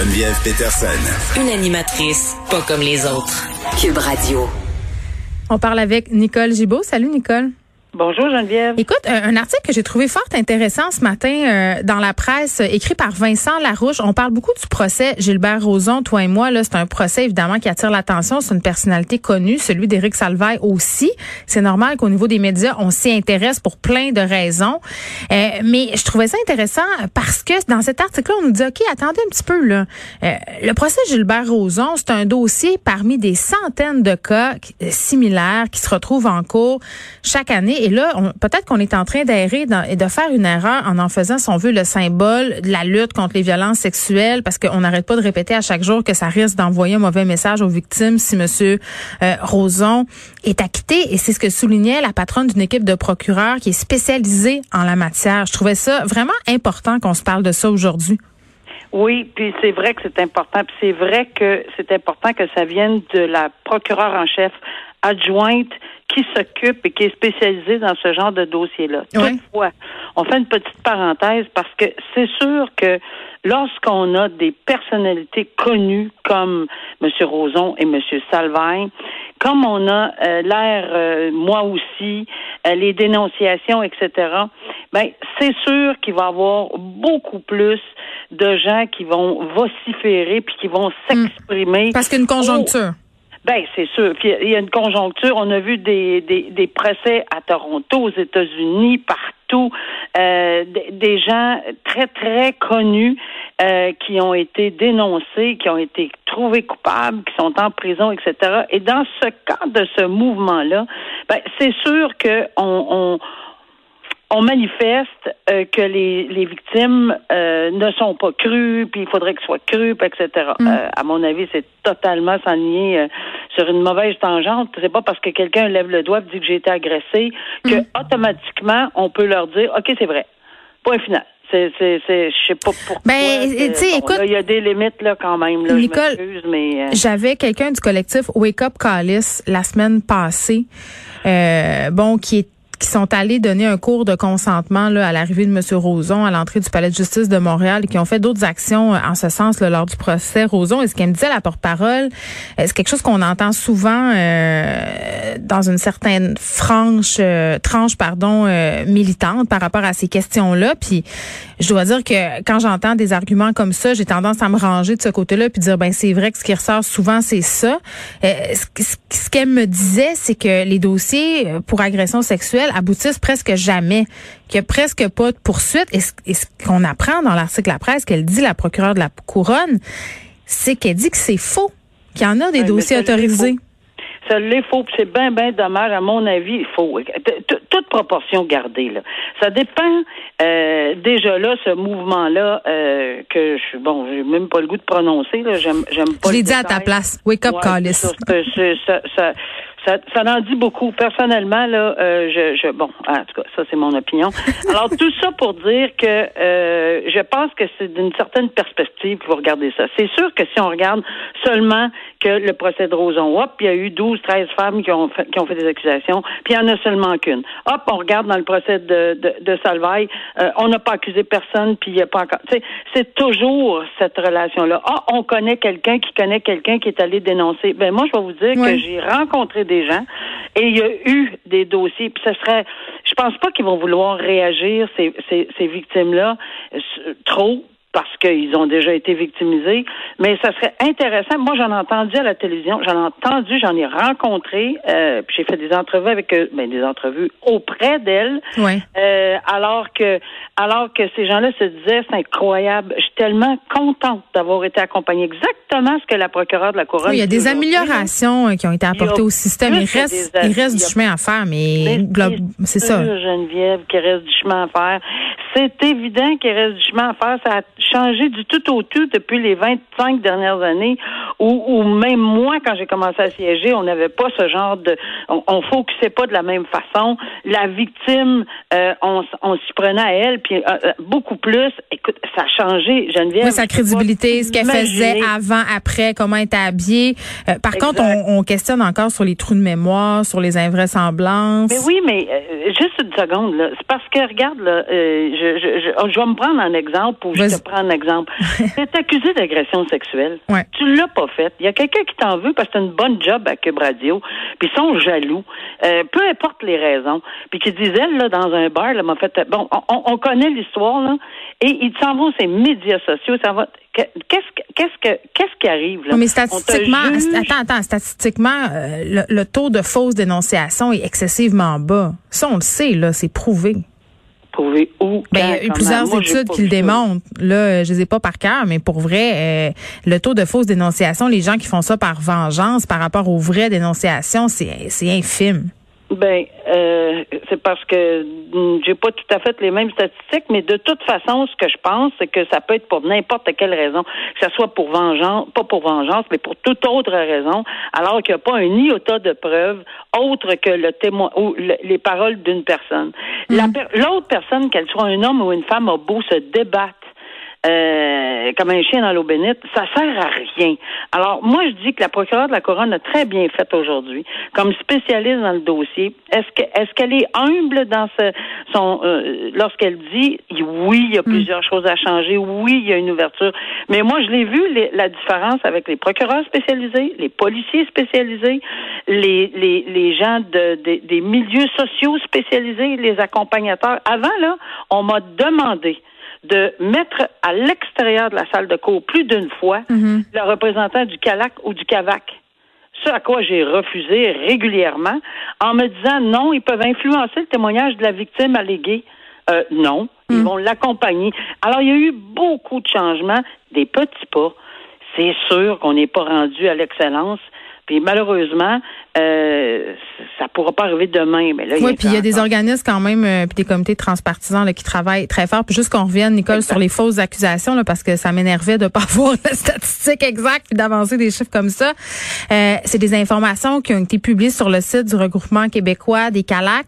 Geneviève Peterson. Une animatrice pas comme les autres. Cube Radio. On parle avec Nicole Gibault. Salut Nicole. Bonjour Geneviève. Écoute, un, article que j'ai trouvé fort intéressant ce matin euh, dans la presse, euh, écrit par Vincent Larouche. On parle beaucoup du procès Gilbert Rozon, toi et moi. Là, c'est un procès évidemment qui attire l'attention. C'est une personnalité connue, celui d'Éric Salvaille aussi. C'est normal qu'au niveau des médias, on s'y intéresse pour plein de raisons. Euh, mais je trouvais ça intéressant parce que dans cet article-là, on nous dit ok, attendez un petit peu là. le procès Gilbert Rozon, c'est un dossier parmi des centaines de cas similaires qui se retrouvent en cours chaque année et là, peut-être qu'on est en train d'aérer et de faire une erreur en en faisant, si on veut, le symbole de la lutte contre les violences sexuelles, parce qu'on n'arrête pas de répéter à chaque jour que ça risque d'envoyer un mauvais message aux victimes si Monsieur Roson est acquitté. Et c'est ce que soulignait la patronne d'une équipe de procureurs qui est spécialisée en la matière. Je trouvais ça vraiment important qu'on se parle de ça aujourd'hui. Oui, puis c'est vrai que c'est important, puis c'est vrai que c'est important que ça vienne de la procureure en chef adjointe qui s'occupe et qui est spécialisée dans ce genre de dossier-là. Toutefois, on fait une petite parenthèse parce que c'est sûr que lorsqu'on a des personnalités connues comme M. Roson et M. Salvain, comme on a euh, l'air, euh, moi aussi, euh, les dénonciations, etc., ben c'est sûr qu'il va y avoir beaucoup plus de gens qui vont vociférer puis qui vont hmm. s'exprimer. Parce qu'une conjoncture. Ben, c'est sûr. Puis il y a une conjoncture. On a vu des, des, des procès à Toronto, aux États-Unis, partout, euh, des, gens très, très connus euh, qui ont été dénoncés, qui ont été trouvés coupables, qui sont en prison, etc. Et dans ce cas de ce mouvement-là, ben, c'est sûr qu'on on, on manifeste euh, que les, les victimes euh, ne sont pas crues, puis il faudrait qu'elles soient crues, etc. Mm. Euh, à mon avis, c'est totalement s'enligner sur une mauvaise tangente. C'est pas parce que quelqu'un lève le doigt et dit que j'ai été agressé que mm. automatiquement on peut leur dire OK, c'est vrai. Point final. C'est, c'est, c'est, je sais pas pourquoi. Ben, tu sais, écoute. Il y a des limites, là, quand même, là. Nicole, mais. J'avais quelqu'un du collectif Wake Up Callis la semaine passée, bon, qui est qui sont allés donner un cours de consentement là, à l'arrivée de M. Roson à l'entrée du palais de justice de Montréal et qui ont fait d'autres actions euh, en ce sens là, lors du procès Roson. Et ce qu'elle me disait, la porte-parole, euh, c'est quelque chose qu'on entend souvent euh, dans une certaine franche euh, tranche pardon militante par rapport à ces questions-là. Puis je dois dire que quand j'entends des arguments comme ça, j'ai tendance à me ranger de ce côté-là puis dire ben c'est vrai que ce qui ressort souvent c'est ça. ce qu'elle me disait, c'est que les dossiers pour agression sexuelle aboutissent presque jamais, qu'il n'y a presque pas de poursuite. Et ce, qu'on apprend dans l'article la presse qu'elle dit, la procureure de la couronne, c'est qu'elle dit que c'est faux, qu'il y en a des dossiers autorisés. Ça l'est faux, c'est bien, bien dommage, à mon avis, il faut. Toute proportion gardée, là. Ça dépend euh, déjà là, ce mouvement-là, euh, que je bon, j'ai même pas le goût de prononcer, là. J'aime pas. Je l'ai dit à ta place. Wake up, ouais, ça, ça, ça en dit beaucoup. Personnellement, là, euh, je, je, bon, en tout cas, ça c'est mon opinion. Alors tout ça pour dire que euh, je pense que c'est d'une certaine perspective qu'il faut regarder ça. C'est sûr que si on regarde seulement que le procès de Roson, hop, il y a eu 12, 13 femmes qui ont fait, qui ont fait des accusations, puis il n'y en a seulement qu'une. Hop, on regarde dans le procès de, de, de Salvaille, euh, on n'a pas accusé personne, puis il n'y a pas encore. Tu sais, c'est toujours cette relation-là. Ah, on connaît quelqu'un qui connaît quelqu'un qui est allé dénoncer. Ben moi, je vais vous dire que j'ai rencontré des gens. Et il y a eu des dossiers. Puis ce serait, je pense pas qu'ils vont vouloir réagir ces, ces, ces victimes-là trop parce qu'ils ont déjà été victimisés. Mais ça serait intéressant. Moi, j'en ai entendu à la télévision, j'en ai entendu, j'en ai rencontré, euh, puis j'ai fait des entrevues avec eux, ben, des entrevues auprès d'elles. Euh, alors que alors que ces gens-là se disaient c'est incroyable, je suis tellement contente d'avoir été accompagnée. Exactement ce que la procureure de la Couronne. Oui, il y a des améliorations euh, qui ont été apportées au système. Il reste, il reste du chemin à faire, mais c'est ça. Geneviève, qui reste du chemin à faire c'est évident qu'il reste du chemin à faire. Ça a changé du tout au tout depuis les 25 dernières années, où, même moi, quand j'ai commencé à siéger, on n'avait pas ce genre de... On, on focusait pas de la même façon. La victime, euh, on, on s'y prenait à elle, puis euh, euh, beaucoup plus. Écoute, ça a changé, Geneviève. Oui, sa crédibilité, ce qu'elle faisait avant, après, comment elle était habillée. par contre, on, on, questionne encore sur les trous de mémoire, sur les invraisemblances. Mais oui, mais juste une seconde, là. C'est parce que, regarde, là, je, je, je, vais me prendre un exemple ou je te prends un exemple. tu es accusé d'agression sexuelle. Ouais. Tu l'as pas fait. Il y a quelqu'un qui t'en veut parce que tu as une bonne job à Cube Radio, puis ils sont jaloux. Euh, peu importe les raisons. Puis qui disent, elle, là, dans un bar, là, m'a fait, bon, on, on connaît l'histoire, là, et ils s'en vont ces médias sociaux, ça va, Qu'est-ce qu'est-ce que qu'est-ce qui arrive là? Mais statistiquement, attends, attends, statistiquement, euh, le, le, taux de fausse dénonciation est excessivement bas. Ça, on le sait là, c'est prouvé trouver où? Ben, il y a eu plusieurs études qui le démontrent. Là, je les ai pas par cœur, mais pour vrai, euh, le taux de fausse dénonciation, les gens qui font ça par vengeance par rapport aux vraies dénonciations, c'est infime. Ben, euh, c'est parce que j'ai pas tout à fait les mêmes statistiques, mais de toute façon, ce que je pense, c'est que ça peut être pour n'importe quelle raison, que ce soit pour vengeance, pas pour vengeance, mais pour toute autre raison, alors qu'il n'y a pas un iota de preuve autre que le témoin ou les paroles d'une personne. Mm. L'autre personne, qu'elle soit un homme ou une femme, a beau se débattre euh, comme un chien dans l'eau bénite, ça sert à rien. Alors, moi, je dis que la procureure de la Couronne a très bien fait aujourd'hui, comme spécialiste dans le dossier. Est-ce que est-ce qu'elle est humble dans ce, son euh, lorsqu'elle dit oui, il y a hmm. plusieurs choses à changer, oui, il y a une ouverture. Mais moi, je l'ai vu la différence avec les procureurs spécialisés, les policiers spécialisés, les les, les gens de, des milieux sociaux spécialisés, les accompagnateurs. Avant là, on m'a demandé de mettre à l'extérieur de la salle de cours plus d'une fois mhm. le représentant du CALAC ou du CAVAC. Ce à quoi j'ai refusé régulièrement en me disant non, ils peuvent influencer le témoignage de la victime alléguée. Euh, non, ils mhm. vont l'accompagner. Alors, il y a eu beaucoup de changements, des petits pas. C'est sûr qu'on n'est pas rendu à l'excellence, puis malheureusement, euh, ça pourra pas arriver demain. Mais là, oui, puis il y a des organismes quand même, euh, puis des comités transpartisans là, qui travaillent très fort. Puis juste qu'on revienne, Nicole, sur les fausses accusations, là, parce que ça m'énervait de pas avoir la statistique exacte puis d'avancer des chiffres comme ça. Euh, c'est des informations qui ont été publiées sur le site du regroupement québécois des CALAC.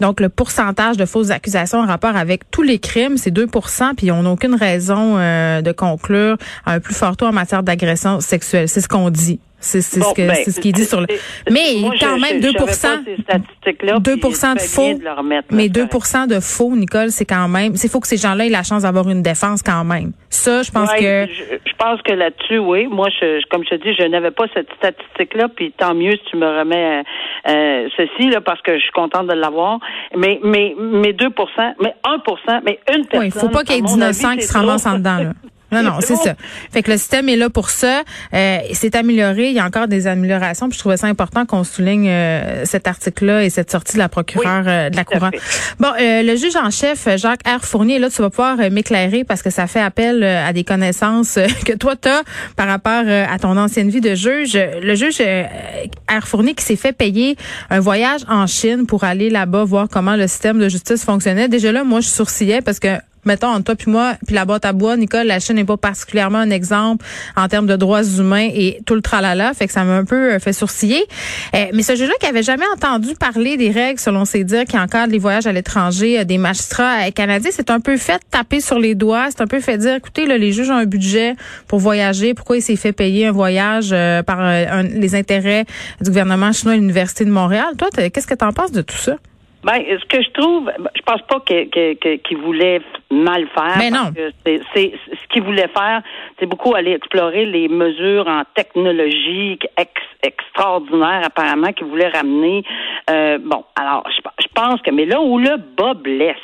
Donc, le pourcentage de fausses accusations en rapport avec tous les crimes, c'est 2% puis on n'a aucune raison euh, de conclure un plus fort taux en matière d'agression sexuelle. C'est ce qu'on dit. C'est ce que ben, ce qui est dit sur le. Mais quand même 2 2% de faux. mais 2 de faux, Nicole, c'est quand même. C'est faut que ces gens-là aient la chance d'avoir une défense quand même. Ça, je pense que. Je, pense que là-dessus, oui. Moi, je, comme je te dis, je n'avais pas cette statistique-là, puis tant mieux si tu me remets euh, ceci là, parce que je suis contente de l'avoir. Mais mais mais 2 mais 1% mais une personne. Oui, il faut pas qu'il y ait d'innocents qui se ramassent en dedans là. Non, non, c'est ça. Fait que le système est là pour ça. Euh, c'est amélioré. Il y a encore des améliorations. Puis je trouvais ça important qu'on souligne euh, cet article-là et cette sortie de la procureure euh, de la Couronne. Bon, euh, le juge en chef, Jacques R. Fournier, là, tu vas pouvoir m'éclairer parce que ça fait appel à des connaissances que toi, tu as par rapport à ton ancienne vie de juge. Le juge R. Fournier qui s'est fait payer un voyage en Chine pour aller là-bas voir comment le système de justice fonctionnait. Déjà là, moi, je sourcillais parce que mettons, entre toi puis moi, puis la boîte à bois, Nicole, la Chine n'est pas particulièrement un exemple en termes de droits humains et tout le tralala, fait que ça m'a un peu euh, fait sourciller. Euh, mais ce juge-là qui avait jamais entendu parler des règles, selon ses dires, qui encadrent les voyages à l'étranger euh, des magistrats canadiens, c'est un peu fait taper sur les doigts, c'est un peu fait dire, écoutez, là, les juges ont un budget pour voyager, pourquoi il s'est fait payer un voyage par les intérêts du gouvernement chinois à l'Université de Montréal? Toi, qu'est-ce que tu en penses de tout ça? Ben, ce que je trouve, je pense pas qu'il voulait mal faire. Mais non. C'est ce qu'il voulait faire, c'est beaucoup aller explorer les mesures en technologie ex, extraordinaires apparemment qu'il voulait ramener. Euh, bon, alors je, pense que mais là où le bas blesse,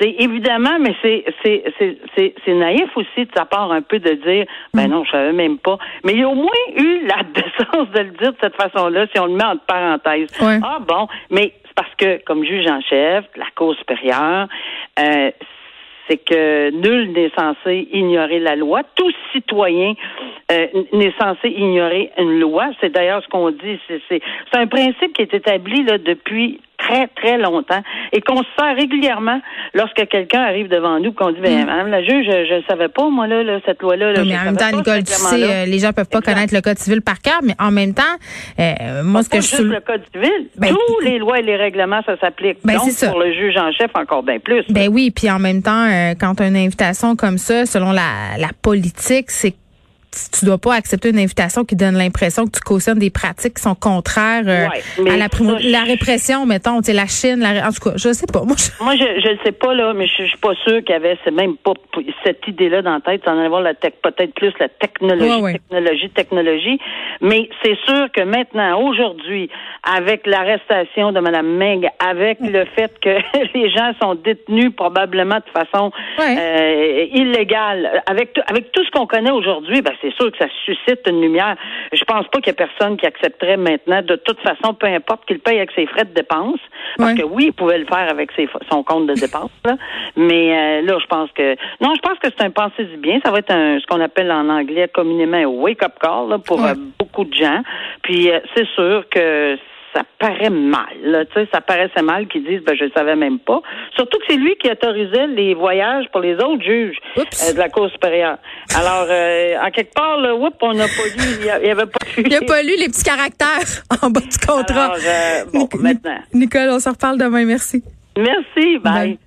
c'est évidemment, mais c'est c'est c'est c'est naïf aussi de sa part un peu de dire ben mm. non, je savais même pas. Mais il a au moins eu la décence de le dire de cette façon-là, si on le met entre parenthèses. Ah bon, mais parce que, comme juge en chef, la Cour supérieure, euh, c'est que nul n'est censé ignorer la loi. Tout citoyen euh, n'est censé ignorer une loi. C'est d'ailleurs ce qu'on dit. C'est un principe qui est établi là, depuis très, très longtemps et qu'on se sert régulièrement lorsque quelqu'un arrive devant nous qu'on dit, ben, mm. Madame la juge, je ne savais pas, moi, là, cette loi-là. mais en même temps, Nicole, tu sais, euh, les gens peuvent pas connaître le Code civil par cœur, mais en même temps, euh, moi, ce que je juste le Code civil. Ben, Tous les lois et les règlements, ça s'applique. Ben, Donc, pour le juge en chef, encore bien plus. Ben oui, puis en même temps, euh, quand tu as une invitation comme ça, selon la, la politique, c'est tu dois pas accepter une invitation qui donne l'impression que tu cautionnes des pratiques qui sont contraires euh, à la, la répression, mettons, tu la Chine, la, en tout cas, je sais pas. Moi, je, moi, je, je sais pas là, mais je, suis pas sûre qu'il y avait même pas cette idée-là dans la tête. en avoir la tech, peut-être plus la technologie, technologie, technologie. Mais c'est sûr que maintenant, aujourd'hui, avec l'arrestation de Mme Meg, avec le fait que les gens sont détenus probablement de façon euh, illégale, avec avec tout ce qu'on connaît aujourd'hui, ben c'est sûr que ça suscite une lumière. Je pense pas qu'il y ait personne qui accepterait maintenant, de toute façon, peu importe qu'il paye avec ses frais de dépenses, parce que oui, il pouvait le faire avec ses, son compte de dépenses, mais euh, là, je pense que non, je pense que c'est un pensée du bien. Ça va être un, ce qu'on appelle en anglais communément un wake-up call pour euh, beaucoup de gens. Puis euh, c'est sûr que ça paraît mal. Là, ça paraissait mal qu'ils disent ben je ne savais même pas. Surtout que c'est lui qui autorisait les voyages pour les autres juges euh, de la Cour supérieure. Alors, euh, en quelque part, là, oups, on n'a pas lu, il n'y avait pas lu. Il a pas lu les petits caractères en bas du contrat. Alors, euh, bon, maintenant. Nicole, on se reparle demain. Merci. Merci. bye.